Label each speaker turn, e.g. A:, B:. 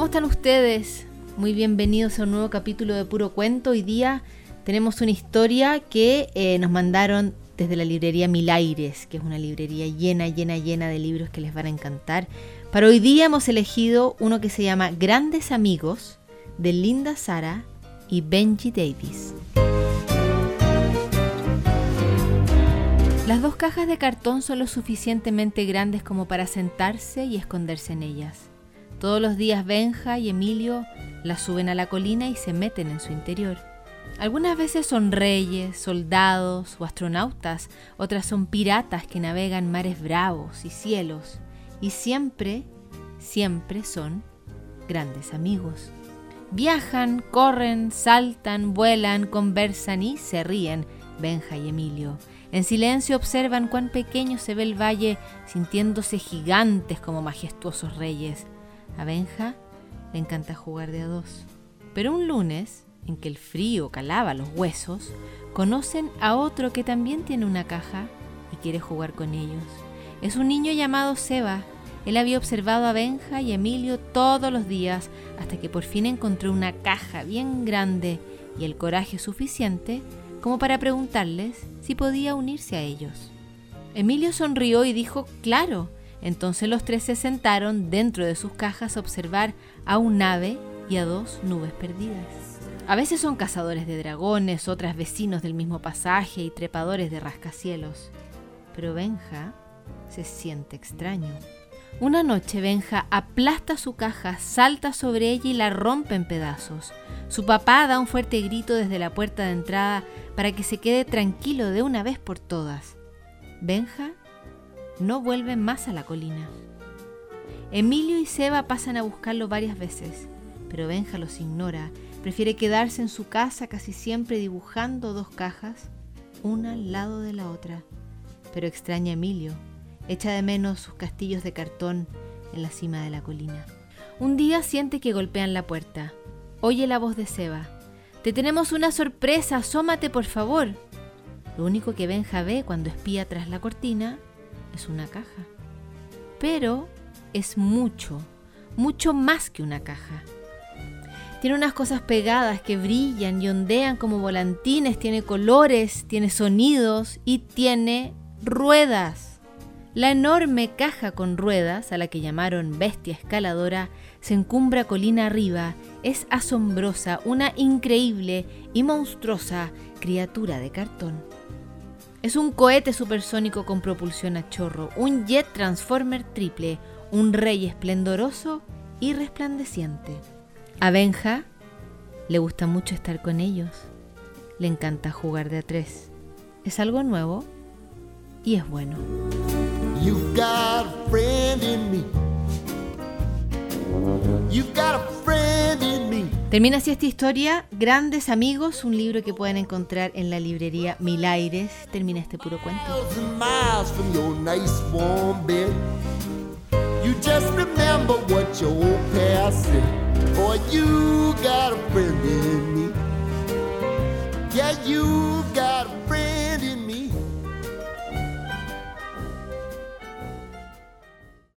A: están ustedes? Muy bienvenidos a un nuevo capítulo de Puro Cuento. Hoy día tenemos una historia que eh, nos mandaron desde la librería Milaires, que es una librería llena, llena, llena de libros que les van a encantar. Para hoy día hemos elegido uno que se llama Grandes Amigos, de Linda Sara y Benji Davis. Las dos cajas de cartón son lo suficientemente grandes como para sentarse y esconderse en ellas. Todos los días Benja y Emilio las suben a la colina y se meten en su interior. Algunas veces son reyes, soldados o astronautas, otras son piratas que navegan mares bravos y cielos, y siempre, siempre son grandes amigos. Viajan, corren, saltan, vuelan, conversan y se ríen, Benja y Emilio. En silencio observan cuán pequeño se ve el valle, sintiéndose gigantes como majestuosos reyes. A Benja le encanta jugar de a dos. Pero un lunes, en que el frío calaba los huesos, conocen a otro que también tiene una caja y quiere jugar con ellos. Es un niño llamado Seba. Él había observado a Benja y Emilio todos los días hasta que por fin encontró una caja bien grande y el coraje suficiente como para preguntarles si podía unirse a ellos. Emilio sonrió y dijo, claro. Entonces los tres se sentaron dentro de sus cajas a observar a un ave y a dos nubes perdidas. A veces son cazadores de dragones, otras vecinos del mismo pasaje y trepadores de rascacielos. Pero Benja se siente extraño. Una noche Benja aplasta su caja, salta sobre ella y la rompe en pedazos. Su papá da un fuerte grito desde la puerta de entrada para que se quede tranquilo de una vez por todas. Benja no vuelve más a la colina. Emilio y Seba pasan a buscarlo varias veces, pero Benja los ignora. Prefiere quedarse en su casa casi siempre dibujando dos cajas, una al lado de la otra. Pero extraña a Emilio, echa de menos sus castillos de cartón en la cima de la colina. Un día siente que golpean la puerta. Oye la voz de Seba. Te tenemos una sorpresa, asómate por favor. Lo único que Benja ve cuando espía tras la cortina es una caja. Pero es mucho, mucho más que una caja. Tiene unas cosas pegadas que brillan y ondean como volantines, tiene colores, tiene sonidos y tiene ruedas. La enorme caja con ruedas, a la que llamaron bestia escaladora, se encumbra colina arriba, es asombrosa, una increíble y monstruosa criatura de cartón. Es un cohete supersónico con propulsión a chorro, un jet transformer triple, un rey esplendoroso y resplandeciente. A Benja le gusta mucho estar con ellos. Le encanta jugar de a tres. Es algo nuevo y es bueno. Termina así esta historia, Grandes Amigos, un libro que pueden encontrar en la librería Milaires. Termina este puro cuento. Boy, you got a friend in me.